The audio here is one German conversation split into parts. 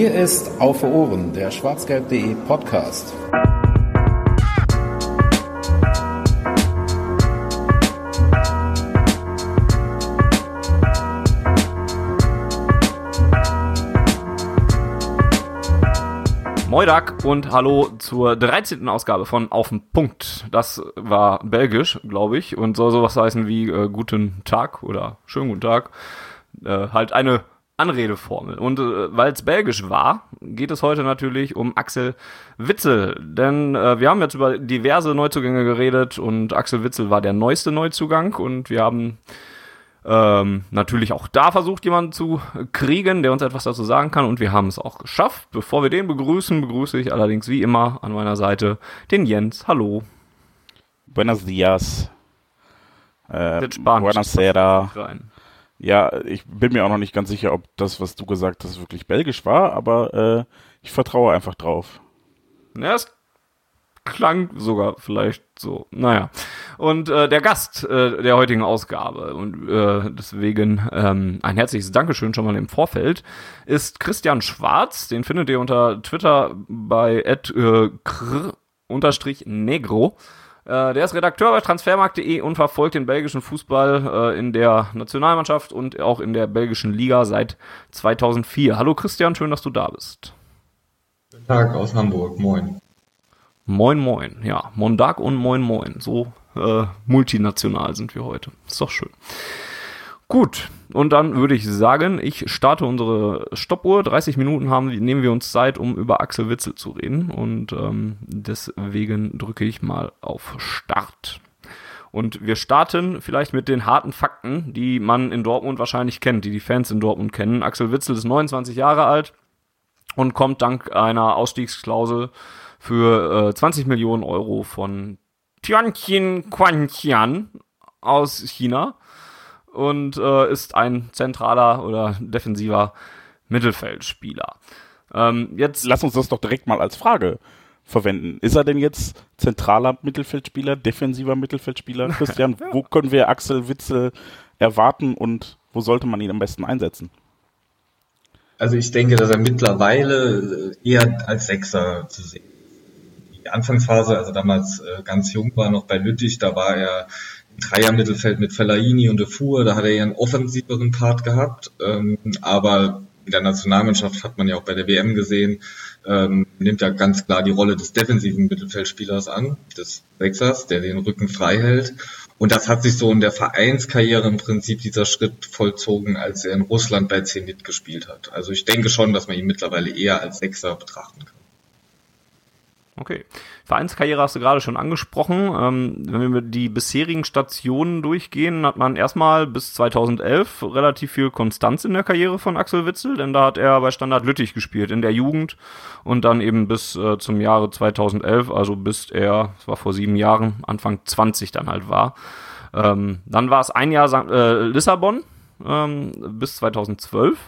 Hier ist Auf Ohren, der schwarzgelb.de Podcast. Moidak und hallo zur 13. Ausgabe von Auf den Punkt. Das war belgisch, glaube ich, und soll sowas heißen wie äh, Guten Tag oder Schönen Guten Tag. Äh, halt eine Anredeformel. Und äh, weil es belgisch war, geht es heute natürlich um Axel Witzel. Denn äh, wir haben jetzt über diverse Neuzugänge geredet und Axel Witzel war der neueste Neuzugang und wir haben ähm, natürlich auch da versucht, jemanden zu kriegen, der uns etwas dazu sagen kann. Und wir haben es auch geschafft. Bevor wir den begrüßen, begrüße ich allerdings wie immer an meiner Seite den Jens. Hallo. Buenos dias. Äh, Buonasera. Ja, ich bin mir auch noch nicht ganz sicher, ob das, was du gesagt hast, wirklich belgisch war, aber äh, ich vertraue einfach drauf. Ja, es klang sogar vielleicht so. Naja. Und äh, der Gast äh, der heutigen Ausgabe und äh, deswegen ähm, ein herzliches Dankeschön schon mal im Vorfeld ist Christian Schwarz. Den findet ihr unter Twitter bei äh, negro. Äh, der ist Redakteur bei transfermarkt.de und verfolgt den belgischen Fußball äh, in der Nationalmannschaft und auch in der belgischen Liga seit 2004. Hallo Christian, schön, dass du da bist. Guten Tag aus Hamburg, moin. Moin Moin, ja, Mondag und Moin Moin. So äh, multinational sind wir heute. Ist doch schön. Gut, und dann würde ich sagen, ich starte unsere Stoppuhr. 30 Minuten haben, nehmen wir uns Zeit, um über Axel Witzel zu reden. Und ähm, deswegen drücke ich mal auf Start. Und wir starten vielleicht mit den harten Fakten, die man in Dortmund wahrscheinlich kennt, die die Fans in Dortmund kennen. Axel Witzel ist 29 Jahre alt und kommt dank einer Ausstiegsklausel für äh, 20 Millionen Euro von Tianqin Quanqian aus China und äh, ist ein zentraler oder defensiver Mittelfeldspieler. Ähm, jetzt lass uns das doch direkt mal als Frage verwenden. Ist er denn jetzt zentraler Mittelfeldspieler, defensiver Mittelfeldspieler? Christian, ja. wo können wir Axel Witzel erwarten und wo sollte man ihn am besten einsetzen? Also ich denke, dass er mittlerweile eher als Sechser zu sehen die Anfangsphase, also damals äh, ganz jung war, noch bei Lüttich, da war er Dreier-Mittelfeld mit Fellaini und De Fuhr, da hat er ja einen offensiveren Part gehabt, ähm, aber in der Nationalmannschaft hat man ja auch bei der WM gesehen, ähm, nimmt ja ganz klar die Rolle des defensiven Mittelfeldspielers an, des Wechsers, der den Rücken frei hält. Und das hat sich so in der Vereinskarriere im Prinzip dieser Schritt vollzogen, als er in Russland bei Zenit gespielt hat. Also ich denke schon, dass man ihn mittlerweile eher als Sechser betrachten kann. Okay. Vereinskarriere hast du gerade schon angesprochen. Ähm, wenn wir die bisherigen Stationen durchgehen, hat man erstmal bis 2011 relativ viel Konstanz in der Karriere von Axel Witzel, denn da hat er bei Standard Lüttich gespielt in der Jugend und dann eben bis äh, zum Jahre 2011, also bis er, das war vor sieben Jahren, Anfang 20 dann halt war. Ähm, dann war es ein Jahr äh, Lissabon ähm, bis 2012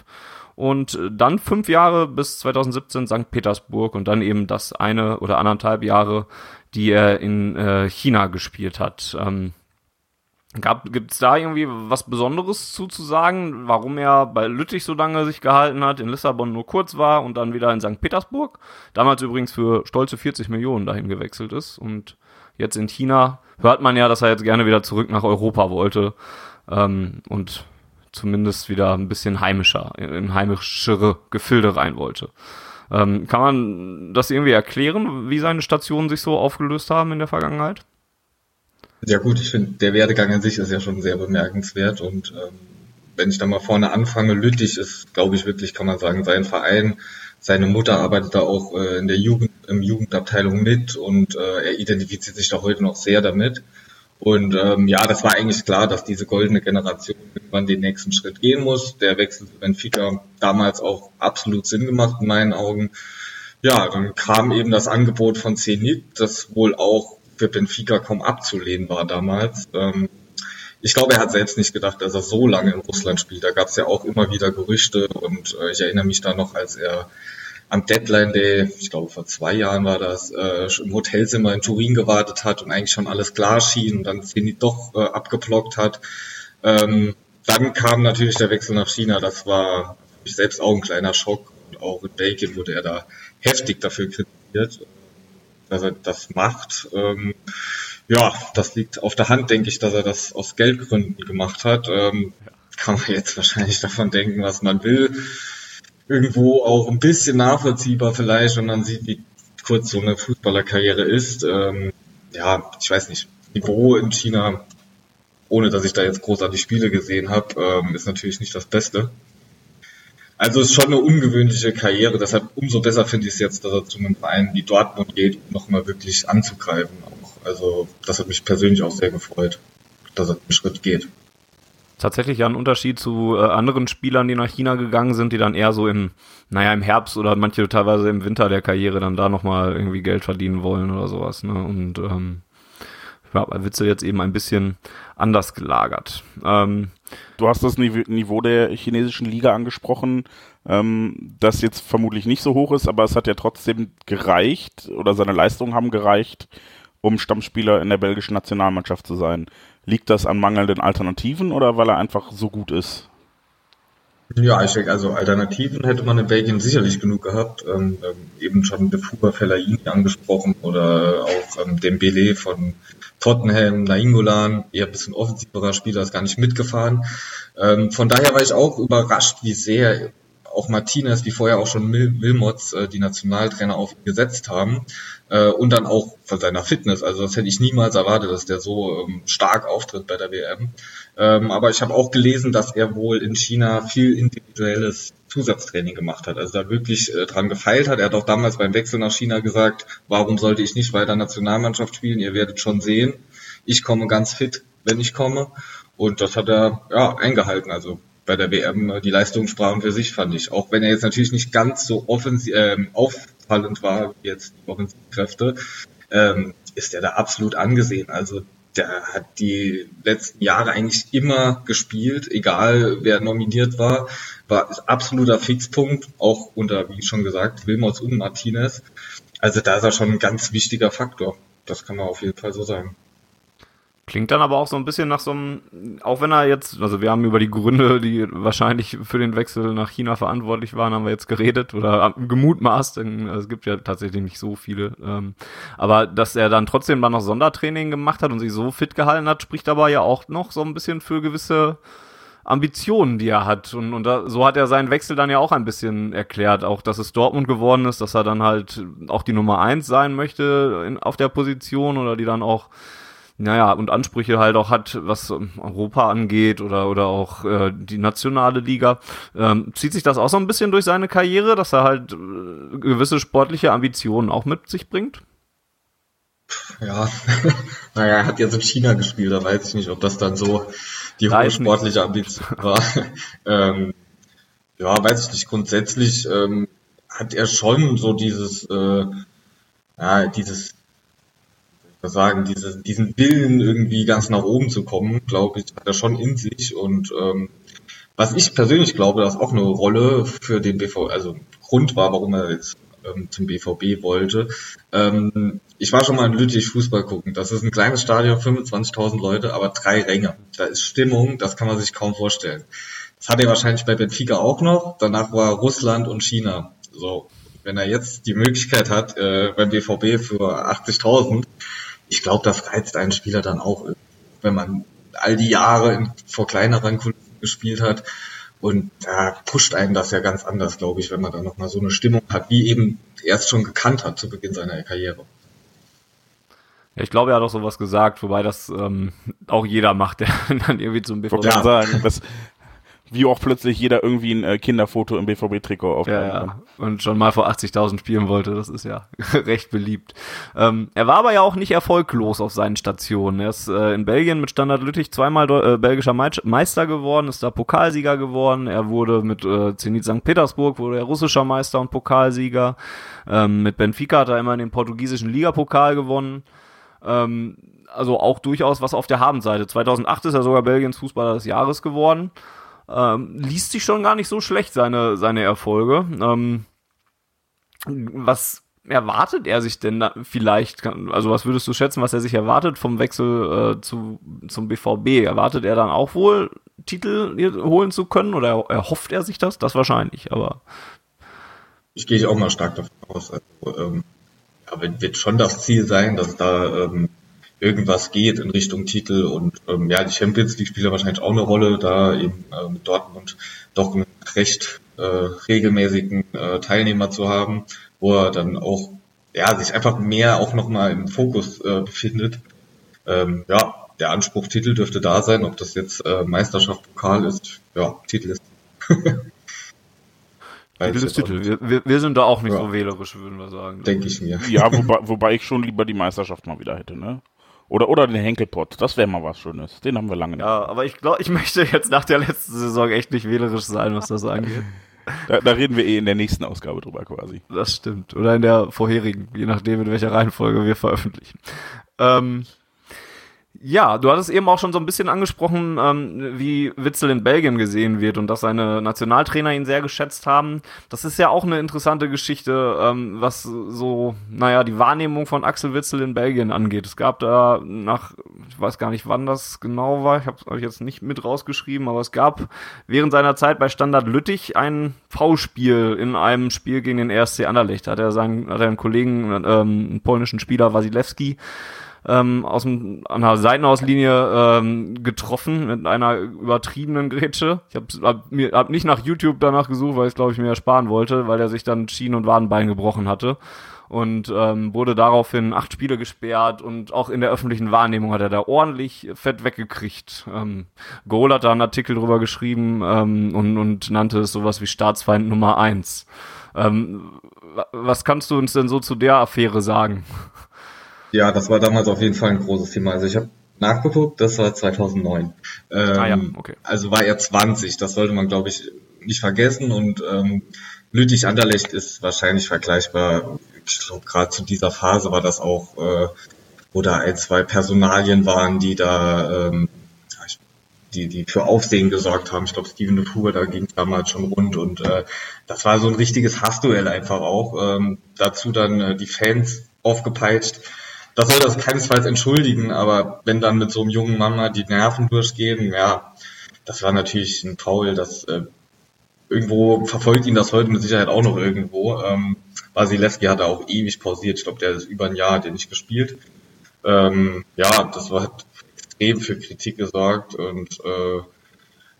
und dann fünf Jahre bis 2017 St. Petersburg und dann eben das eine oder anderthalb Jahre, die er in äh, China gespielt hat. Ähm, Gibt es da irgendwie was Besonderes zu, zu sagen, warum er bei Lüttich so lange sich gehalten hat, in Lissabon nur kurz war und dann wieder in St. Petersburg? Damals übrigens für stolze 40 Millionen dahin gewechselt ist. Und jetzt in China hört man ja, dass er jetzt gerne wieder zurück nach Europa wollte. Ähm, und zumindest wieder ein bisschen heimischer, in heimischere Gefilde rein wollte. Ähm, kann man das irgendwie erklären, wie seine Stationen sich so aufgelöst haben in der Vergangenheit? Ja gut, ich finde, der Werdegang an sich ist ja schon sehr bemerkenswert und ähm, wenn ich da mal vorne anfange, Lüttich ist, glaube ich, wirklich, kann man sagen, sein Verein. Seine Mutter arbeitet da auch äh, in der Jugend, im Jugendabteilung mit und äh, er identifiziert sich da heute noch sehr damit. Und ähm, ja, das war eigentlich klar, dass diese goldene Generation irgendwann den nächsten Schritt gehen muss. Der Wechsel zu Benfica damals auch absolut Sinn gemacht in meinen Augen. Ja, dann kam eben das Angebot von Zenit, das wohl auch für Benfica kaum abzulehnen war damals. Ähm, ich glaube, er hat selbst nicht gedacht, dass er so lange in Russland spielt. Da gab es ja auch immer wieder Gerüchte und äh, ich erinnere mich da noch, als er am Deadline Day, ich glaube vor zwei Jahren war das, äh, im Hotelzimmer in Turin gewartet hat und eigentlich schon alles klar schien und dann Zenit doch äh, abgeblockt hat. Ähm, dann kam natürlich der Wechsel nach China. Das war für mich selbst auch ein kleiner Schock. auch in Belgien wurde er da heftig dafür kritisiert, dass er das macht. Ähm, ja, das liegt auf der Hand, denke ich, dass er das aus Geldgründen gemacht hat. Ähm, kann man jetzt wahrscheinlich davon denken, was man will. Irgendwo auch ein bisschen nachvollziehbar vielleicht, wenn man sieht, wie kurz so eine Fußballerkarriere ist. Ähm, ja, ich weiß nicht. Niveau in China, ohne dass ich da jetzt großartig Spiele gesehen habe, ähm, ist natürlich nicht das Beste. Also ist schon eine ungewöhnliche Karriere, deshalb umso besser finde ich es jetzt, dass er zu einem Verein wie Dortmund geht, um nochmal wirklich anzugreifen. Auch. Also das hat mich persönlich auch sehr gefreut, dass er den Schritt geht tatsächlich ja ein Unterschied zu äh, anderen Spielern, die nach China gegangen sind, die dann eher so im, naja, im Herbst oder manche teilweise im Winter der Karriere dann da nochmal irgendwie Geld verdienen wollen oder sowas. Ne? Und ähm, ja, bei Witzel jetzt eben ein bisschen anders gelagert. Ähm, du hast das Niveau der chinesischen Liga angesprochen, ähm, das jetzt vermutlich nicht so hoch ist, aber es hat ja trotzdem gereicht oder seine Leistungen haben gereicht, um Stammspieler in der belgischen Nationalmannschaft zu sein. Liegt das an mangelnden Alternativen oder weil er einfach so gut ist? Ja, ich denke, also Alternativen hätte man in Belgien sicherlich genug gehabt. Ähm, ähm, eben schon de Fuba Fellaini angesprochen oder auch ähm, Dembele von Tottenham, Nainggolan, eher ein bisschen offensiverer Spieler, ist gar nicht mitgefahren. Ähm, von daher war ich auch überrascht, wie sehr auch Martinez, wie vorher auch schon Mil Wilmots, äh, die Nationaltrainer auf ihn gesetzt haben. Äh, und dann auch von seiner Fitness. Also das hätte ich niemals erwartet, dass der so ähm, stark auftritt bei der WM. Ähm, aber ich habe auch gelesen, dass er wohl in China viel individuelles Zusatztraining gemacht hat. Also da wirklich äh, dran gefeilt hat. Er hat auch damals beim Wechsel nach China gesagt, warum sollte ich nicht weiter Nationalmannschaft spielen? Ihr werdet schon sehen. Ich komme ganz fit, wenn ich komme. Und das hat er ja eingehalten. Also bei der WM äh, die Leistungen sprachen für sich, fand ich. Auch wenn er jetzt natürlich nicht ganz so offensiv, ähm, auffallend war wie jetzt die Offensivkräfte, ähm, ist er da absolut angesehen. Also der hat die letzten Jahre eigentlich immer gespielt, egal wer nominiert war, war absoluter Fixpunkt, auch unter, wie schon gesagt, Wilmots und Martinez. Also da ist er schon ein ganz wichtiger Faktor. Das kann man auf jeden Fall so sagen. Klingt dann aber auch so ein bisschen nach so einem, auch wenn er jetzt, also wir haben über die Gründe, die wahrscheinlich für den Wechsel nach China verantwortlich waren, haben wir jetzt geredet oder gemutmaßt, denn es gibt ja tatsächlich nicht so viele. Ähm, aber dass er dann trotzdem dann noch Sondertraining gemacht hat und sich so fit gehalten hat, spricht aber ja auch noch so ein bisschen für gewisse Ambitionen, die er hat. Und, und da, so hat er seinen Wechsel dann ja auch ein bisschen erklärt. Auch, dass es Dortmund geworden ist, dass er dann halt auch die Nummer eins sein möchte in, auf der Position oder die dann auch naja, und Ansprüche halt auch hat, was Europa angeht oder, oder auch äh, die nationale Liga. Ähm, zieht sich das auch so ein bisschen durch seine Karriere, dass er halt äh, gewisse sportliche Ambitionen auch mit sich bringt? Ja, naja, er hat jetzt in China gespielt, da weiß ich nicht, ob das dann so die hohe sportliche Ambition war. ähm, ja, weiß ich nicht. Grundsätzlich ähm, hat er schon so dieses, äh, ja, dieses sagen, diese, diesen Willen irgendwie ganz nach oben zu kommen, glaube ich, hat er schon in sich. Und ähm, was ich persönlich glaube, dass auch eine Rolle für den BVB, also Grund war, warum er jetzt ähm, zum BVB wollte. Ähm, ich war schon mal in Lüttich Fußball gucken. Das ist ein kleines Stadion, 25.000 Leute, aber drei Ränge. Da ist Stimmung, das kann man sich kaum vorstellen. Das hat er wahrscheinlich bei Benfica auch noch. Danach war Russland und China. So, wenn er jetzt die Möglichkeit hat, äh, beim BVB für 80.000 ich glaube, das reizt einen Spieler dann auch, wenn man all die Jahre in, vor kleineren Kulissen gespielt hat. Und da pusht einen das ja ganz anders, glaube ich, wenn man dann nochmal so eine Stimmung hat, wie eben er es schon gekannt hat zu Beginn seiner Karriere. Ja, ich glaube, er hat auch sowas gesagt, wobei das ähm, auch jeder macht, der dann irgendwie zum BVB. Ja. sagen, das, wie auch plötzlich jeder irgendwie ein äh, Kinderfoto im BVB-Trikot aufnehmen ja, ja. Und schon mal vor 80.000 spielen wollte, das ist ja recht beliebt. Ähm, er war aber ja auch nicht erfolglos auf seinen Stationen. Er ist äh, in Belgien mit Standard Lüttich zweimal äh, belgischer Meister geworden, ist da Pokalsieger geworden. Er wurde mit äh, Zenit St. Petersburg, wurde er russischer Meister und Pokalsieger. Ähm, mit Benfica hat er immer den portugiesischen Ligapokal gewonnen. Ähm, also auch durchaus was auf der Habenseite. 2008 ist er sogar Belgiens Fußballer des Jahres geworden ähm, liest sich schon gar nicht so schlecht, seine, seine Erfolge. Ähm, was erwartet er sich denn vielleicht? Also was würdest du schätzen, was er sich erwartet vom Wechsel äh, zu, zum BVB? Erwartet er dann auch wohl, Titel holen zu können oder erhofft er sich das? Das wahrscheinlich, aber ich gehe auch mal stark davon aus. Also, ähm, aber wird schon das Ziel sein, dass da ähm, irgendwas geht in Richtung Titel und ähm, ja, die Champions League spielt wahrscheinlich auch eine Rolle, da eben äh, mit Dortmund doch einen recht äh, regelmäßigen äh, Teilnehmer zu haben, wo er dann auch ja sich einfach mehr auch nochmal im Fokus äh, befindet. Ähm, ja, der Anspruch Titel dürfte da sein, ob das jetzt äh, Meisterschaft, Pokal ist, ja, Titel ist. Titel ist Titel. Wir, wir, sind da auch nicht ja. so wählerisch, würden wir sagen. Denke ich mir. Ja, wobei, wobei ich schon lieber die Meisterschaft mal wieder hätte, ne? Oder, oder den Henkelpott, das wäre mal was Schönes. Den haben wir lange nicht. Ja, aber ich glaube, ich möchte jetzt nach der letzten Saison echt nicht wählerisch sein, was das angeht. Da, da, reden wir eh in der nächsten Ausgabe drüber quasi. Das stimmt. Oder in der vorherigen, je nachdem, in welcher Reihenfolge wir veröffentlichen. Ähm, ja, du hattest eben auch schon so ein bisschen angesprochen, ähm, wie Witzel in Belgien gesehen wird und dass seine Nationaltrainer ihn sehr geschätzt haben. Das ist ja auch eine interessante Geschichte, ähm, was so, naja, die Wahrnehmung von Axel Witzel in Belgien angeht. Es gab da nach, ich weiß gar nicht, wann das genau war, ich habe es euch jetzt nicht mit rausgeschrieben, aber es gab während seiner Zeit bei Standard Lüttich ein V-Spiel in einem Spiel gegen den RSC Anderlecht. Da hat er seinen, hat er einen Kollegen, ähm, einen polnischen Spieler Wasilewski, ähm, aus dem, an der Seitenauslinie ähm, getroffen mit einer übertriebenen Grätsche. Ich habe hab, mir hab nicht nach YouTube danach gesucht, weil ich glaube ich mir ersparen wollte, weil er sich dann Schien- und Wadenbein gebrochen hatte und ähm, wurde daraufhin acht Spiele gesperrt und auch in der öffentlichen Wahrnehmung hat er da ordentlich fett weggekriegt. Ähm, Goal hat da einen Artikel drüber geschrieben ähm, und, und nannte es sowas wie Staatsfeind Nummer eins. Ähm, was kannst du uns denn so zu der Affäre sagen? Ja, das war damals auf jeden Fall ein großes Thema. Also ich habe nachgeguckt, das war 2009. Ähm, ah ja, okay. Also war er 20, das sollte man, glaube ich, nicht vergessen. Und ähm, Lüttich Anderlecht ist wahrscheinlich vergleichbar. Ich glaube, gerade zu dieser Phase war das auch, äh, wo da ein, zwei Personalien waren, die da ähm, die, die für Aufsehen gesorgt haben. Ich glaube, Steven de Fuhr, da ging damals schon rund und äh, das war so ein richtiges Hassduell einfach auch. Ähm, dazu dann äh, die Fans aufgepeitscht das soll das keinesfalls entschuldigen, aber wenn dann mit so einem jungen Mama die Nerven durchgehen, ja, das war natürlich ein Foul, das äh, irgendwo verfolgt ihn das heute mit Sicherheit auch noch irgendwo. Ähm, Wasilewski hat auch ewig pausiert, ich glaube, der ist über ein Jahr hat er nicht gespielt. Ähm, ja, das war hat extrem für Kritik gesorgt und äh,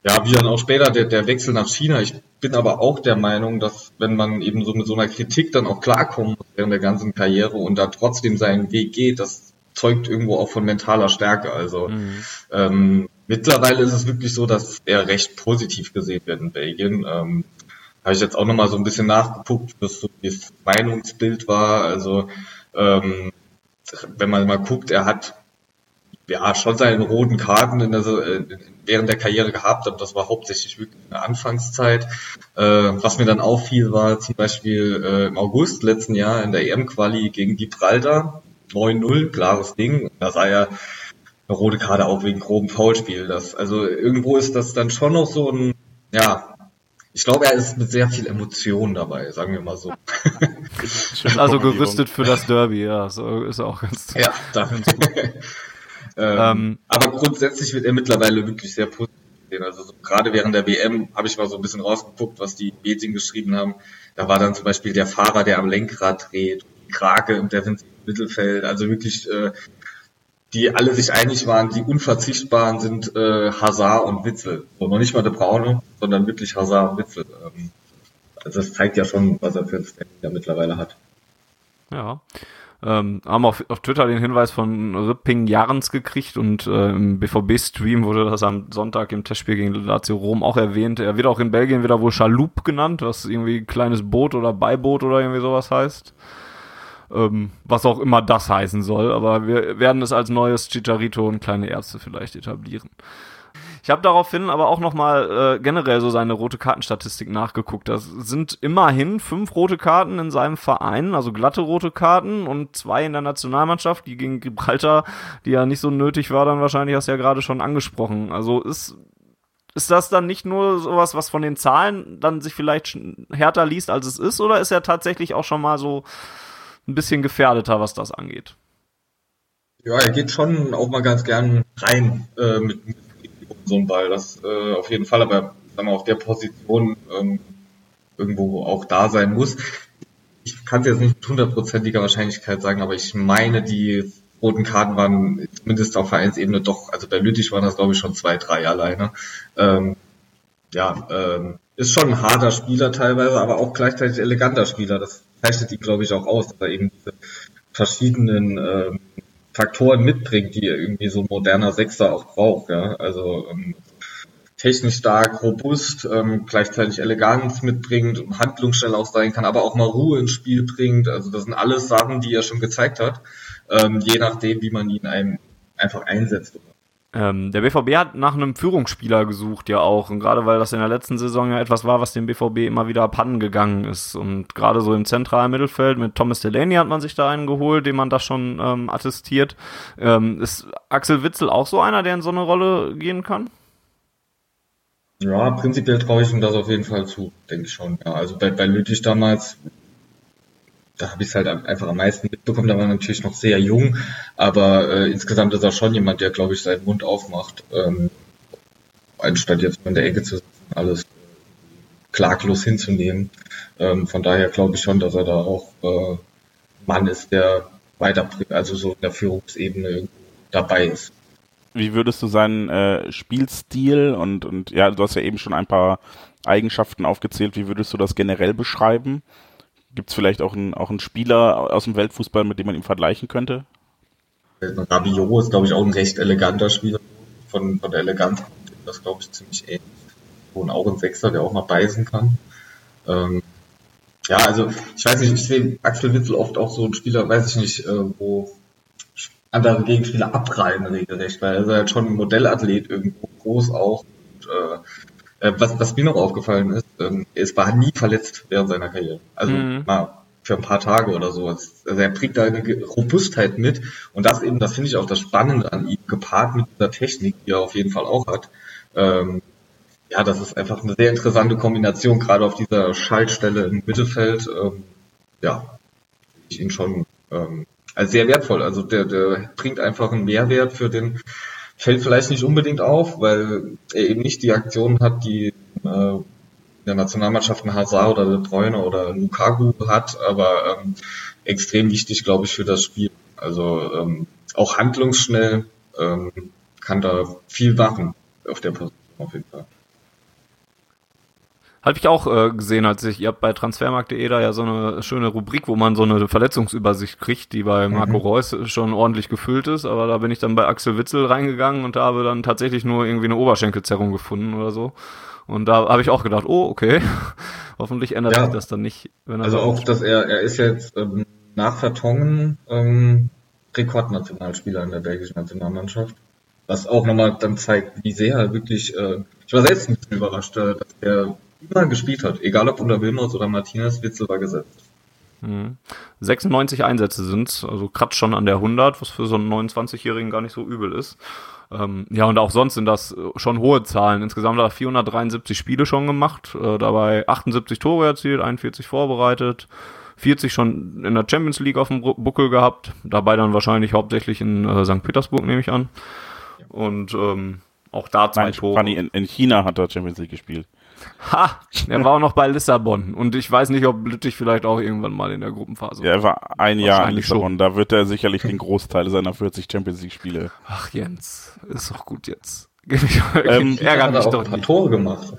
ja, wie dann auch später der, der Wechsel nach China. Ich bin aber auch der Meinung, dass wenn man eben so mit so einer Kritik dann auch klarkommt während der ganzen Karriere und da trotzdem seinen Weg geht, das zeugt irgendwo auch von mentaler Stärke. Also mhm. ähm, mittlerweile ist es wirklich so, dass er recht positiv gesehen wird in Belgien. Ähm, Habe ich jetzt auch nochmal so ein bisschen nachgeguckt, was so das Meinungsbild war. Also ähm, wenn man mal guckt, er hat ja schon seine roten Karten in der, äh, während der Karriere gehabt, aber das war hauptsächlich wirklich in der Anfangszeit. Äh, was mir dann auffiel, war zum Beispiel äh, im August letzten Jahr in der EM-Quali gegen Gibraltar 9-0, klares Ding. Da sah er eine rote Karte auch wegen groben Foulspiel. Das, also irgendwo ist das dann schon noch so ein, ja, ich glaube, er ist mit sehr viel Emotion dabei, sagen wir mal so. also gerüstet für das Derby, ja, so ist er auch ganz. Ja, da. Ähm, ähm, aber grundsätzlich wird er mittlerweile wirklich sehr positiv sehen. Also so, gerade während der WM habe ich mal so ein bisschen rausgeguckt, was die Medien geschrieben haben. Da war dann zum Beispiel der Fahrer, der am Lenkrad dreht, die Krake im defensiven Mittelfeld. Also wirklich, äh, die alle sich einig waren, die unverzichtbaren sind äh, Hazard und Witzel. So, noch nicht mal der Braune, sondern wirklich Hazard und Witzel. Ähm, also das zeigt ja schon, was er für ein Standing mittlerweile hat. Ja. Ähm, haben auf, auf Twitter den Hinweis von Ripping Jarns gekriegt und äh, im BVB-Stream wurde das am Sonntag im Testspiel gegen Lazio Rom auch erwähnt. Er wird auch in Belgien wieder wohl Chaloup genannt, was irgendwie kleines Boot oder Beiboot oder irgendwie sowas heißt. Ähm, was auch immer das heißen soll, aber wir werden es als neues Chicharito und kleine Ärzte vielleicht etablieren. Ich habe daraufhin aber auch nochmal äh, generell so seine rote Kartenstatistik nachgeguckt. Das sind immerhin fünf rote Karten in seinem Verein, also glatte rote Karten und zwei in der Nationalmannschaft, die gegen Gibraltar, die ja nicht so nötig war, dann wahrscheinlich hast du ja gerade schon angesprochen. Also ist ist das dann nicht nur sowas, was von den Zahlen dann sich vielleicht härter liest, als es ist, oder ist er tatsächlich auch schon mal so ein bisschen gefährdeter, was das angeht? Ja, er geht schon auch mal ganz gern rein äh, mit, mit so ein Ball, das äh, auf jeden Fall, aber sagen wir, auf der Position ähm, irgendwo auch da sein muss. Ich kann es jetzt nicht mit hundertprozentiger Wahrscheinlichkeit sagen, aber ich meine, die roten Karten waren zumindest auf Vereinsebene doch, also bei Lüttich waren das glaube ich schon zwei, drei alleine. Ähm, ja, ähm, ist schon ein harter Spieler teilweise, aber auch gleichzeitig eleganter Spieler. Das zeichnet ihn, glaube ich, auch aus, dass er eben diese verschiedenen ähm, Faktoren mitbringt, die irgendwie so ein moderner Sechser auch braucht. Ja? Also ähm, technisch stark, robust, ähm, gleichzeitig Eleganz mitbringt, handlungsschnell auch sein kann, aber auch mal Ruhe ins Spiel bringt. Also das sind alles Sachen, die er schon gezeigt hat, ähm, je nachdem, wie man ihn einem einfach einsetzt. Ähm, der BVB hat nach einem Führungsspieler gesucht, ja auch. Und gerade weil das in der letzten Saison ja etwas war, was dem BVB immer wieder pannen gegangen ist. Und gerade so im zentralen Mittelfeld mit Thomas Delaney hat man sich da einen geholt, dem man das schon ähm, attestiert. Ähm, ist Axel Witzel auch so einer, der in so eine Rolle gehen kann? Ja, prinzipiell traue ich ihm das auf jeden Fall zu, denke ich schon. Ja, also bei, bei Lüttich damals da habe ich es halt einfach am meisten mitbekommen. Da war natürlich noch sehr jung, aber äh, insgesamt ist er schon jemand, der, glaube ich, seinen Mund aufmacht, ähm, anstatt jetzt in der Ecke zu sitzen, alles klaglos hinzunehmen. Ähm, von daher glaube ich schon, dass er da auch äh, Mann ist, der weiter, also so in der Führungsebene dabei ist. Wie würdest du seinen äh, Spielstil und, und ja, du hast ja eben schon ein paar Eigenschaften aufgezählt, wie würdest du das generell beschreiben? Gibt es vielleicht auch einen, auch einen Spieler aus dem Weltfußball, mit dem man ihn vergleichen könnte? Rabiot ist, glaube ich, auch ein recht eleganter Spieler. Von, von der Eleganz das, glaube ich, ziemlich ähnlich. Und auch ein Sechser, der auch mal beißen kann. Ähm, ja, also ich weiß nicht, ich sehe Axel Witzel oft auch so ein Spieler, weiß ich nicht, äh, wo andere Gegenspieler abreihen regelrecht, weil er ist halt schon ein Modellathlet irgendwo groß auch. Und, äh, was, was mir noch aufgefallen ist, ähm, es war nie verletzt während seiner Karriere. Also mhm. mal für ein paar Tage oder so. Also er bringt da eine Robustheit mit und das eben, das finde ich auch das Spannende an ihm, gepaart mit dieser Technik, die er auf jeden Fall auch hat. Ähm, ja, das ist einfach eine sehr interessante Kombination, gerade auf dieser Schaltstelle im Mittelfeld. Ähm, ja, ich ihn schon ähm, als sehr wertvoll. Also der, der bringt einfach einen Mehrwert für den fällt vielleicht nicht unbedingt auf, weil er eben nicht die Aktionen hat, die äh, der Nationalmannschaft ein Hazard oder De Bruyne oder Lukaku hat, aber ähm, extrem wichtig, glaube ich, für das Spiel. Also ähm, auch handlungsschnell ähm, kann da viel machen auf der Position auf jeden Fall. Habe ich auch äh, gesehen, als ich, ihr habt bei transfermarkt.de da ja so eine schöne Rubrik, wo man so eine Verletzungsübersicht kriegt, die bei Marco mhm. Reus schon ordentlich gefüllt ist, aber da bin ich dann bei Axel Witzel reingegangen und da habe dann tatsächlich nur irgendwie eine Oberschenkelzerrung gefunden oder so. Und da habe ich auch gedacht, oh, okay, hoffentlich ändert ja. sich das dann nicht. also auch, dass er, er ist jetzt ähm, nach Vertongen ähm, Rekordnationalspieler in der belgischen Nationalmannschaft. Was auch nochmal dann zeigt, wie sehr er wirklich, äh, ich war selbst ein bisschen überrascht, äh, dass er immer gespielt hat, egal ob unter Wilmers oder Martinez, Witzel war gesetzt. 96 mhm. Einsätze sind, also kratzt schon an der 100, was für so einen 29-Jährigen gar nicht so übel ist. Ähm, ja, und auch sonst sind das schon hohe Zahlen. Insgesamt hat er 473 Spiele schon gemacht, äh, dabei 78 Tore erzielt, 41 vorbereitet, 40 schon in der Champions League auf dem Buckel gehabt, dabei dann wahrscheinlich hauptsächlich in äh, St. Petersburg, nehme ich an. Und ähm, auch da zwei Nein, Tore. In, in China hat er Champions League gespielt. Ha, er war auch noch bei Lissabon und ich weiß nicht, ob Lüttich vielleicht auch irgendwann mal in der Gruppenphase war. Ja, er war ein Jahr in Lissabon, schon. da wird er sicherlich den Großteil seiner 40 Champions League Spiele. Ach Jens, ist doch gut jetzt. ähm, Ärger mich doch ein paar Tore gemacht.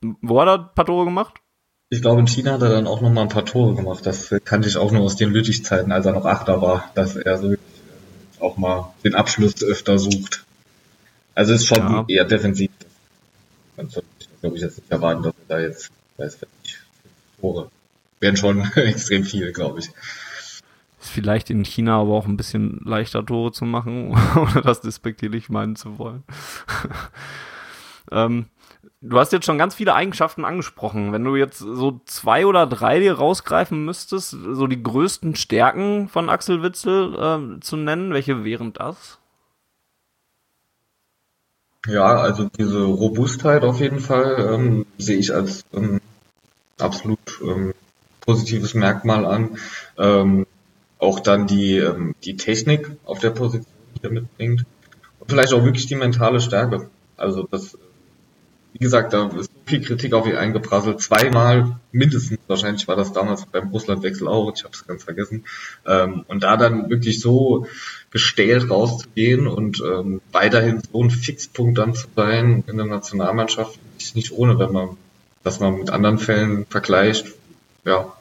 Wo hat er ein paar Tore gemacht? Ich glaube, in China hat er dann auch noch mal ein paar Tore gemacht. Das kannte ich auch nur aus den Lüttich-Zeiten, als er noch Achter war, dass er so auch mal den Abschluss öfter sucht. Also ist schon ja. eher defensiv man sollte, glaube ich, jetzt nicht erwarten, dass wir da jetzt, weiß ich, Tore. Wären schon extrem viele, glaube ich. Ist vielleicht in China aber auch ein bisschen leichter Tore zu machen, ohne das despektierlich meinen zu wollen. ähm, du hast jetzt schon ganz viele Eigenschaften angesprochen. Wenn du jetzt so zwei oder drei dir rausgreifen müsstest, so die größten Stärken von Axel Witzel äh, zu nennen, welche wären das? Ja, also diese Robustheit auf jeden Fall ähm, sehe ich als ähm, absolut ähm, positives Merkmal an. Ähm, auch dann die, ähm, die Technik auf der Position, die er mitbringt. Und vielleicht auch wirklich die mentale Stärke. Also das wie gesagt, da ist viel Kritik auf ihn eingeprasselt. Zweimal mindestens, wahrscheinlich war das damals beim Russlandwechsel auch, ich habe es ganz vergessen. Ähm, und da dann wirklich so gestählt rauszugehen und ähm, weiterhin so ein Fixpunkt dann zu sein in der Nationalmannschaft, ist nicht ohne, wenn man das mal mit anderen Fällen vergleicht. Ja,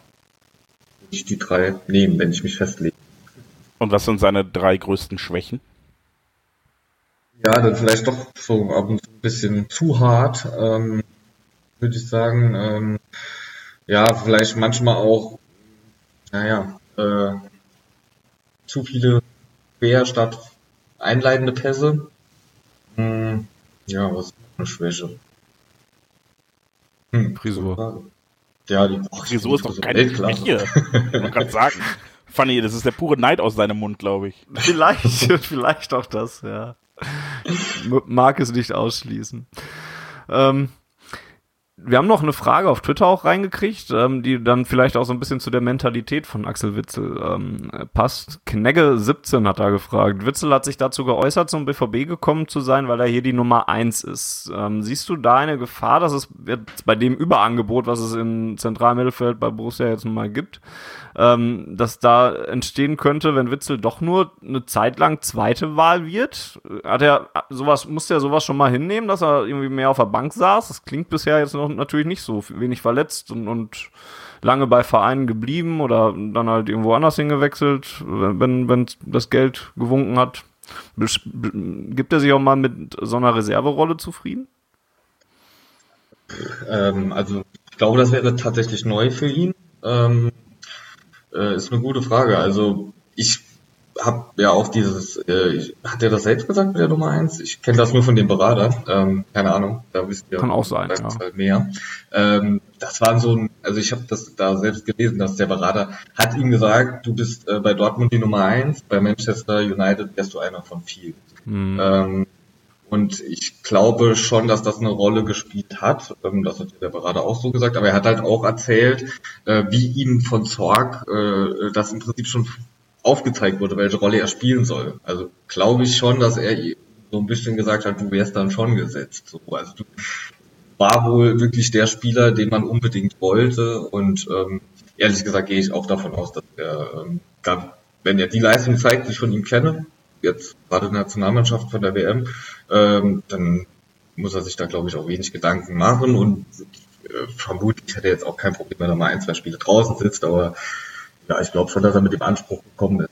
ich die drei nehmen, wenn ich mich festlege. Und was sind seine drei größten Schwächen? Ja, dann vielleicht doch so ab und zu ein bisschen zu hart, ähm, würde ich sagen. Ähm, ja, vielleicht manchmal auch, naja, äh, zu viele quer statt einleitende Pässe. Hm, ja, was ist eine Schwäche? Hm, Frisur. Ja, die Frisur ist doch keine Schwäche. Man kann sagen. Funny, das ist der pure Neid aus seinem Mund, glaube ich. Vielleicht, vielleicht auch das, ja. Mag es nicht ausschließen. Ähm, wir haben noch eine Frage auf Twitter auch reingekriegt, ähm, die dann vielleicht auch so ein bisschen zu der Mentalität von Axel Witzel ähm, passt. Knegge17 hat da gefragt. Witzel hat sich dazu geäußert, zum BVB gekommen zu sein, weil er hier die Nummer eins ist. Ähm, siehst du da eine Gefahr, dass es jetzt bei dem Überangebot, was es im Zentralmittelfeld bei Borussia jetzt nun mal gibt, ähm, dass da entstehen könnte, wenn Witzel doch nur eine Zeit lang zweite Wahl wird? Hat er sowas, musste er sowas schon mal hinnehmen, dass er irgendwie mehr auf der Bank saß? Das klingt bisher jetzt noch natürlich nicht so wenig verletzt und, und lange bei Vereinen geblieben oder dann halt irgendwo anders hingewechselt, wenn, wenn das Geld gewunken hat. Gibt er sich auch mal mit so einer Reserverolle zufrieden? Ähm, also ich glaube, das wäre tatsächlich neu für ihn. Ähm, äh, ist eine gute Frage. Also ich habe ja auch dieses, äh, hat er das selbst gesagt mit der Nummer eins? Ich kenne das nur von dem Berater, ähm, keine Ahnung, da wisst ihr Kann auch sein, ja. mehr. Ähm, das war so ein, also ich habe das da selbst gelesen, dass der Berater hat ihm gesagt, du bist äh, bei Dortmund die Nummer eins, bei Manchester United wärst du einer von vielen. Mhm. Ähm, und ich glaube schon, dass das eine Rolle gespielt hat. Ähm, das hat der Berater auch so gesagt. Aber er hat halt auch erzählt, äh, wie ihm von Zorg äh, das im Prinzip schon aufgezeigt wurde, welche Rolle er spielen soll. Also glaube ich schon, dass er so ein bisschen gesagt hat, du wärst dann schon gesetzt. So, also du war wohl wirklich der Spieler, den man unbedingt wollte und ähm, ehrlich gesagt gehe ich auch davon aus, dass er, ähm, da, wenn er die Leistung zeigt, die ich von ihm kenne, jetzt gerade der Nationalmannschaft von der WM, ähm, dann muss er sich da glaube ich auch wenig Gedanken machen und äh, vermutlich hätte er jetzt auch kein Problem, wenn er mal ein, zwei Spiele draußen sitzt, aber ja, ich glaube schon, dass er mit dem Anspruch gekommen ist.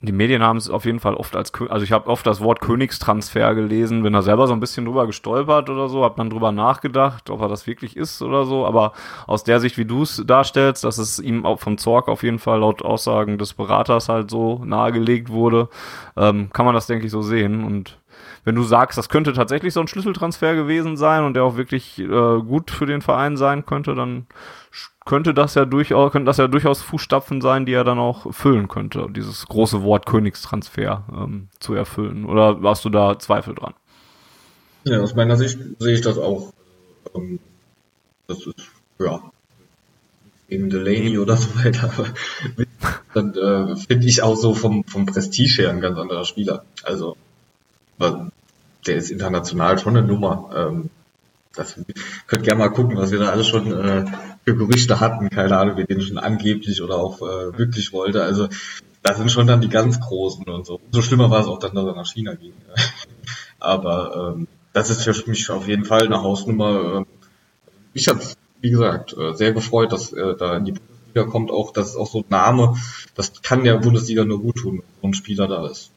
Die Medien haben es auf jeden Fall oft als, also ich habe oft das Wort Königstransfer gelesen, bin da selber so ein bisschen drüber gestolpert oder so, habe dann drüber nachgedacht, ob er das wirklich ist oder so, aber aus der Sicht, wie du es darstellst, dass es ihm auch vom Zorg auf jeden Fall laut Aussagen des Beraters halt so nahegelegt wurde, ähm, kann man das, denke ich, so sehen und wenn du sagst, das könnte tatsächlich so ein Schlüsseltransfer gewesen sein und der auch wirklich äh, gut für den Verein sein könnte, dann könnte das ja durchaus, könnte das ja durchaus Fußstapfen sein, die er dann auch füllen könnte, dieses große Wort Königstransfer ähm, zu erfüllen. Oder warst du da Zweifel dran? Ja, aus meiner Sicht sehe ich das auch. Ähm, das ist, ja, eben Delaney oder so weiter. dann äh, finde ich auch so vom, vom Prestige her ein ganz anderer Spieler. Also, der ist international schon eine Nummer. Ähm, das könnt gerne mal gucken, was wir da alles schon äh, für Gerüchte hatten. Keine Ahnung, wer den schon angeblich oder auch äh, wirklich wollte. Also da sind schon dann die ganz Großen und so. So schlimmer war es auch dann, dass er nach China ging. Aber ähm, das ist für mich auf jeden Fall eine Hausnummer. Ähm, ich habe, wie gesagt, äh, sehr gefreut, dass er da in die Bundesliga kommt. Auch das ist auch so ein Name, das kann der Bundesliga nur gut tun, wenn so ein Spieler da ist.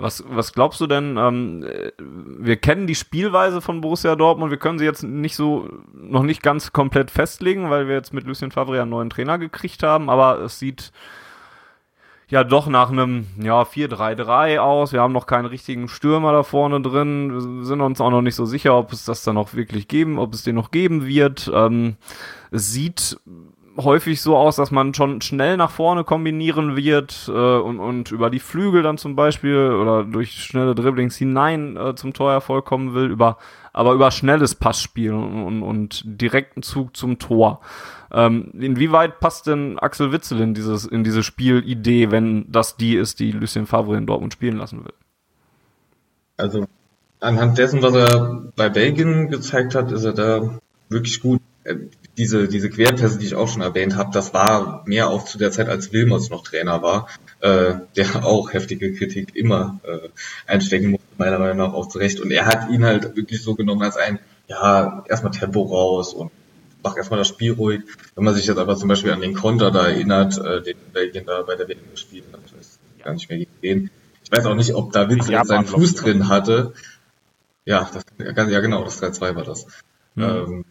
Was, was glaubst du denn? Ähm, wir kennen die Spielweise von Borussia Dortmund. Wir können sie jetzt nicht so noch nicht ganz komplett festlegen, weil wir jetzt mit Lucien Favre einen neuen Trainer gekriegt haben. Aber es sieht ja doch nach einem ja 4-3-3 aus. Wir haben noch keinen richtigen Stürmer da vorne drin. Wir sind uns auch noch nicht so sicher, ob es das dann noch wirklich geben, ob es den noch geben wird. Ähm, es sieht häufig so aus, dass man schon schnell nach vorne kombinieren wird äh, und, und über die Flügel dann zum Beispiel oder durch schnelle Dribblings hinein äh, zum Torerfolg kommen will, über, aber über schnelles Passspiel und, und, und direkten Zug zum Tor. Ähm, inwieweit passt denn Axel Witzel in, dieses, in diese Spielidee, wenn das die ist, die Lucien Favre in Dortmund spielen lassen will? Also anhand dessen, was er bei Belgien gezeigt hat, ist er da wirklich gut. Diese, diese Querpässe, die ich auch schon erwähnt habe, das war mehr auch zu der Zeit, als Wilmots noch Trainer war, äh, der auch heftige Kritik immer äh, einstecken musste, meiner Meinung nach auch zurecht. Und er hat ihn halt wirklich so genommen als ein, ja, erstmal Tempo raus und mach erstmal das Spiel ruhig. Wenn man sich jetzt aber zum Beispiel an den Konter da erinnert, äh, den Belgien da bei der WM gespielt hat, ich weiß gar nicht mehr gegen Ich weiß auch nicht, ob da Witzel seinen Fuß drin hatte. Ja, das, ja genau, das 3-2 war das. Mhm, ähm,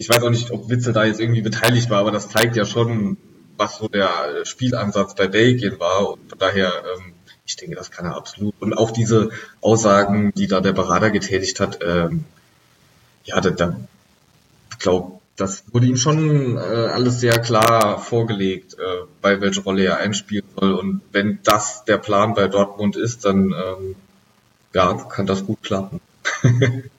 ich weiß auch nicht, ob Witzel da jetzt irgendwie beteiligt war, aber das zeigt ja schon, was so der Spielansatz bei Belgien war. Und von daher, ähm, ich denke, das kann er absolut. Und auch diese Aussagen, die da der Berater getätigt hat, ähm, ja, da, da glaube, das wurde ihm schon äh, alles sehr klar vorgelegt, äh, bei welche Rolle er einspielen soll. Und wenn das der Plan bei Dortmund ist, dann ähm, ja, kann das gut klappen.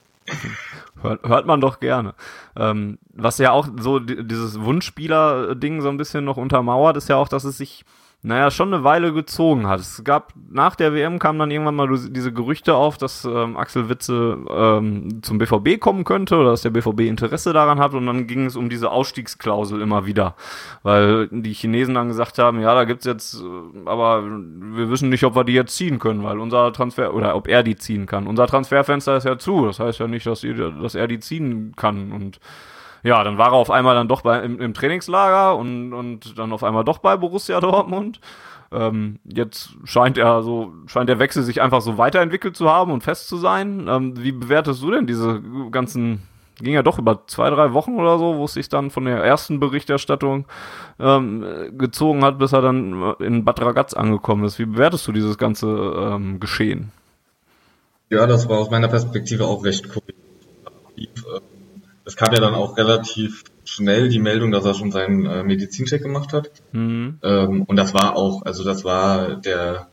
Hört, hört man doch gerne. Ähm, was ja auch so dieses Wunschspieler-Ding so ein bisschen noch untermauert, ist ja auch, dass es sich naja, schon eine Weile gezogen hat. Es gab, nach der WM kamen dann irgendwann mal diese Gerüchte auf, dass ähm, Axel Witze ähm, zum BVB kommen könnte oder dass der BVB Interesse daran hat und dann ging es um diese Ausstiegsklausel immer wieder, weil die Chinesen dann gesagt haben, ja, da gibt's jetzt, äh, aber wir wissen nicht, ob wir die jetzt ziehen können, weil unser Transfer, oder ob er die ziehen kann. Unser Transferfenster ist ja zu, das heißt ja nicht, dass, die, dass er die ziehen kann und ja, dann war er auf einmal dann doch bei, im, im Trainingslager und, und dann auf einmal doch bei Borussia Dortmund. Ähm, jetzt scheint er so, scheint der Wechsel sich einfach so weiterentwickelt zu haben und fest zu sein. Ähm, wie bewertest du denn diese ganzen, ging ja doch über zwei, drei Wochen oder so, wo es sich dann von der ersten Berichterstattung ähm, gezogen hat, bis er dann in Bad Ragaz angekommen ist. Wie bewertest du dieses ganze ähm, Geschehen? Ja, das war aus meiner Perspektive auch recht cool es kam ja dann auch relativ schnell die Meldung, dass er schon seinen äh, Medizincheck gemacht hat. Mhm. Ähm, und das war auch, also das war der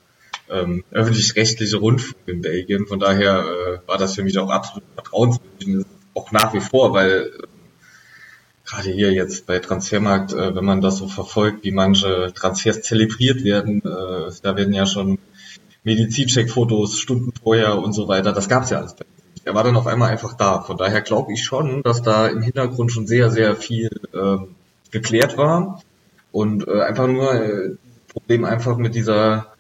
ähm, öffentlich-rechtliche Rundfunk in Belgien. Von daher äh, war das für mich auch absolut vertrauenswürdig, auch nach wie vor, weil äh, gerade hier jetzt bei Transfermarkt, äh, wenn man das so verfolgt, wie manche Transfers zelebriert werden, äh, da werden ja schon Medizincheck-Fotos Stunden vorher und so weiter. Das gab's ja alles bei er war dann auf einmal einfach da. Von daher glaube ich schon, dass da im Hintergrund schon sehr, sehr viel ähm, geklärt war und äh, einfach nur äh, Problem einfach mit dieser,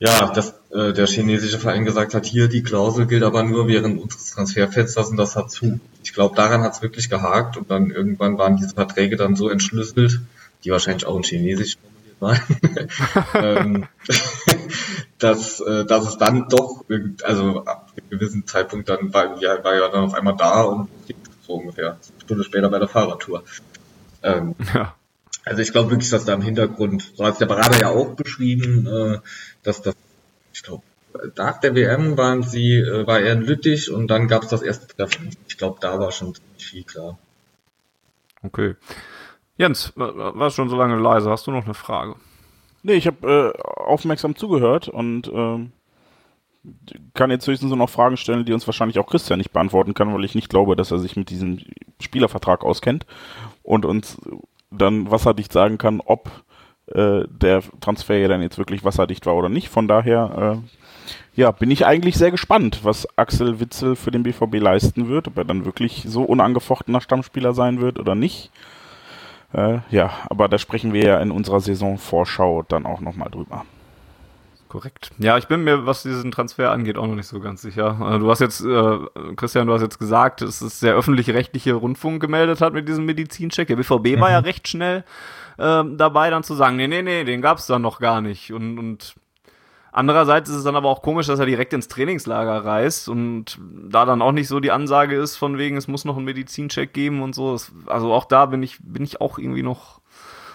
ja, dass äh, der chinesische Verein gesagt hat, hier die Klausel gilt aber nur während unseres Transferfensters und das hat zu. Ich glaube, daran hat es wirklich gehakt und dann irgendwann waren diese Verträge dann so entschlüsselt, die wahrscheinlich auch in Chinesisch formuliert waren, ähm, dass, äh, dass es dann doch, also ab einem gewissen Zeitpunkt dann war, ja, war ja dann auf einmal da und so ungefähr eine Stunde später bei der Fahrradtour. Ähm, ja. Also ich glaube wirklich, dass da im Hintergrund, so hat der Berater ja auch beschrieben, äh, dass das, ich glaube, nach der WM waren sie, äh, war er in Lüttich und dann gab es das erste Treffen. Ich glaube, da war schon viel klar. Okay. Jens, war schon so lange leise. Hast du noch eine Frage? Nee, ich habe äh, aufmerksam zugehört und äh, kann jetzt höchstens nur noch Fragen stellen, die uns wahrscheinlich auch Christian nicht beantworten kann, weil ich nicht glaube, dass er sich mit diesem Spielervertrag auskennt und uns dann wasserdicht sagen kann, ob äh, der Transfer ja dann jetzt wirklich wasserdicht war oder nicht. Von daher äh, ja, bin ich eigentlich sehr gespannt, was Axel Witzel für den BVB leisten wird, ob er dann wirklich so unangefochtener Stammspieler sein wird oder nicht. Äh, ja, aber da sprechen wir ja in unserer Saisonvorschau dann auch nochmal drüber. Korrekt. Ja, ich bin mir, was diesen Transfer angeht, auch noch nicht so ganz sicher. Äh, du hast jetzt, äh, Christian, du hast jetzt gesagt, dass es der öffentlich-rechtliche Rundfunk gemeldet hat mit diesem Medizincheck. Der BVB mhm. war ja recht schnell äh, dabei, dann zu sagen, nee, nee, nee, den gab's dann noch gar nicht. Und, und Andererseits ist es dann aber auch komisch, dass er direkt ins Trainingslager reist und da dann auch nicht so die Ansage ist von wegen, es muss noch einen Medizincheck geben und so. Also auch da bin ich, bin ich auch irgendwie noch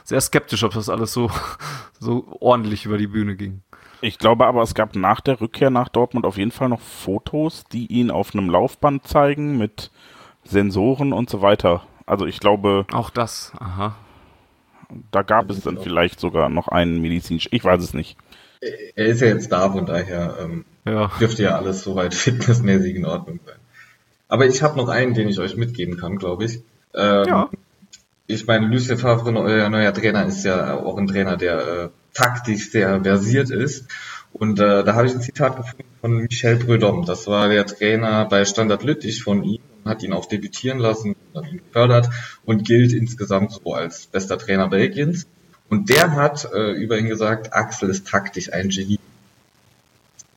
sehr skeptisch, ob das alles so, so ordentlich über die Bühne ging. Ich glaube aber, es gab nach der Rückkehr nach Dortmund auf jeden Fall noch Fotos, die ihn auf einem Laufband zeigen mit Sensoren und so weiter. Also ich glaube. Auch das, aha. Da gab es dann vielleicht sogar noch einen medizinischen, ich weiß es nicht er ist ja jetzt da, von daher ähm, ja. dürfte ja alles soweit fitnessmäßig in Ordnung sein. Aber ich habe noch einen, den ich euch mitgeben kann, glaube ich. Ähm, ja. Ich meine, Lucien Favre, euer neuer Trainer, ist ja auch ein Trainer, der äh, taktisch sehr versiert ist. Und äh, da habe ich ein Zitat gefunden von Michel Prudhomme. Das war der Trainer bei Standard Lüttich von ihm und hat ihn auch debütieren lassen, hat ihn gefördert und gilt insgesamt so als bester Trainer Belgiens. Und der hat äh, über ihn gesagt, Axel ist taktisch ein Genie.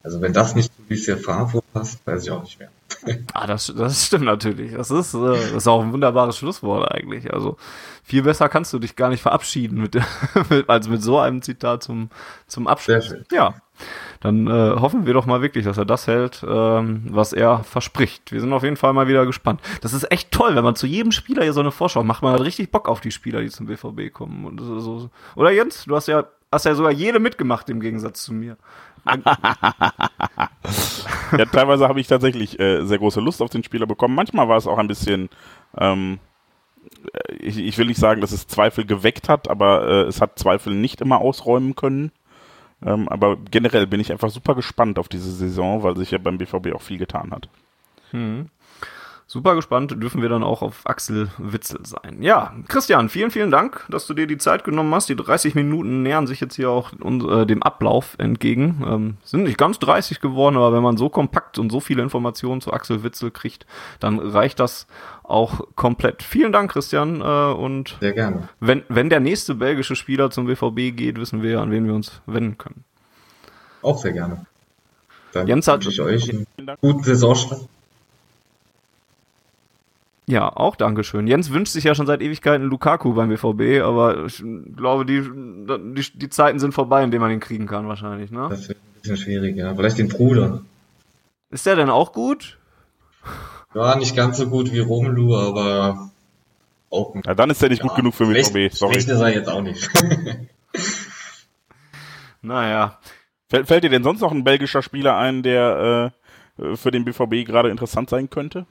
Also wenn das nicht zu Lucien Favre passt, weiß ich auch nicht mehr. ah, das, das stimmt natürlich. Das ist, äh, das ist auch ein wunderbares Schlusswort eigentlich. Also viel besser kannst du dich gar nicht verabschieden mit, mit als mit so einem Zitat zum, zum Abschluss. Sehr schön. Ja. Dann äh, hoffen wir doch mal wirklich, dass er das hält, ähm, was er verspricht. Wir sind auf jeden Fall mal wieder gespannt. Das ist echt toll, wenn man zu jedem Spieler hier so eine Vorschau macht. Man hat richtig Bock auf die Spieler, die zum BVB kommen. Und so. Oder Jens, du hast ja hast ja sogar jede mitgemacht im Gegensatz zu mir. ja, teilweise habe ich tatsächlich äh, sehr große Lust auf den Spieler bekommen. Manchmal war es auch ein bisschen, ähm, äh, ich, ich, will nicht sagen, dass es Zweifel geweckt hat, aber äh, es hat Zweifel nicht immer ausräumen können. Ähm, aber generell bin ich einfach super gespannt auf diese Saison, weil sich ja beim BVB auch viel getan hat. Hm. Super gespannt dürfen wir dann auch auf Axel Witzel sein. Ja, Christian, vielen, vielen Dank, dass du dir die Zeit genommen hast. Die 30 Minuten nähern sich jetzt hier auch äh, dem Ablauf entgegen. Ähm, sind nicht ganz 30 geworden, aber wenn man so kompakt und so viele Informationen zu Axel Witzel kriegt, dann reicht das auch komplett. Vielen Dank, Christian. Äh, und Sehr gerne. Wenn, wenn der nächste belgische Spieler zum WVB geht, wissen wir, an wen wir uns wenden können. Auch sehr gerne. Dann Jens hat, wünsche ich euch einen guten Saisonstart. Ja, auch Dankeschön. Jens wünscht sich ja schon seit Ewigkeiten Lukaku beim BVB, aber ich glaube, die, die, die Zeiten sind vorbei, in denen man ihn kriegen kann, wahrscheinlich, ne? Das wird ein bisschen schwierig, ja. Vielleicht den Bruder. Ist der denn auch gut? Ja, nicht ganz so gut wie Romelu, aber auch. Ja, dann ist er nicht ja, gut genug für BVB, sorry. Schlecht ist er jetzt auch nicht. naja. Fällt, fällt dir denn sonst noch ein belgischer Spieler ein, der äh, für den BVB gerade interessant sein könnte?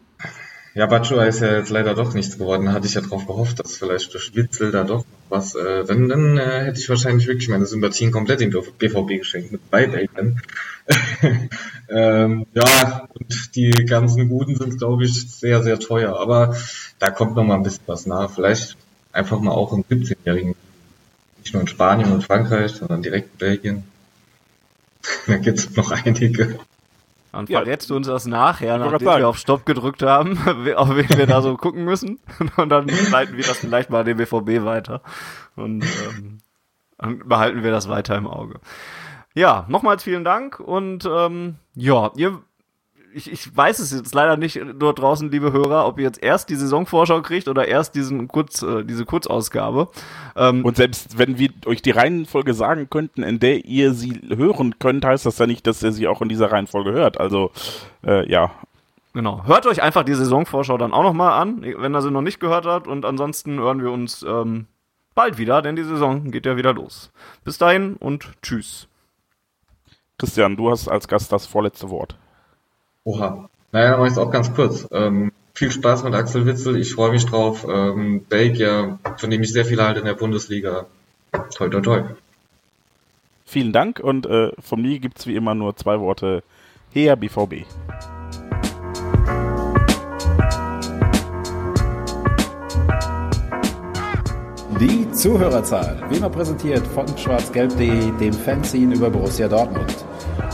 Ja, Bacua ist ja jetzt leider doch nichts geworden. Hatte ich ja drauf gehofft, dass vielleicht durch Witzel da doch was. Äh, dann dann äh, hätte ich wahrscheinlich wirklich meine Sympathien komplett dem BVB geschenkt mit Beibeln. ähm, ja, und die ganzen Guten sind, glaube ich, sehr, sehr teuer. Aber da kommt noch mal ein bisschen was nach. Vielleicht einfach mal auch einen 17-Jährigen. Nicht nur in Spanien und Frankreich, sondern direkt in Belgien. da gibt es noch einige. Dann verrätst ja. du uns das nachher, nachdem wir auf Stopp gedrückt haben, auf wen wir da so gucken müssen. Und dann leiten wir das vielleicht mal an den BVB weiter. Und ähm, dann behalten wir das weiter im Auge. Ja, nochmals vielen Dank und ähm, ja, ihr ich, ich weiß es jetzt leider nicht dort draußen, liebe Hörer, ob ihr jetzt erst die Saisonvorschau kriegt oder erst diesen Kurz, äh, diese Kurzausgabe. Ähm, und selbst wenn wir euch die Reihenfolge sagen könnten, in der ihr sie hören könnt, heißt das ja nicht, dass ihr sie auch in dieser Reihenfolge hört. Also äh, ja. Genau. Hört euch einfach die Saisonvorschau dann auch nochmal an, wenn ihr sie noch nicht gehört habt. Und ansonsten hören wir uns ähm, bald wieder, denn die Saison geht ja wieder los. Bis dahin und tschüss. Christian, du hast als Gast das vorletzte Wort. Oha. Naja, dann mache ich es auch ganz kurz. Ähm, viel Spaß mit Axel Witzel. Ich freue mich drauf. Ähm, Belgier, von dem ich sehr viel halte in der Bundesliga. Toi, toi, toi. Vielen Dank und äh, von mir gibt es wie immer nur zwei Worte. Her BVB. Die Zuhörerzahl, wie immer präsentiert von schwarzgelb.de, dem Fanzine über Borussia Dortmund.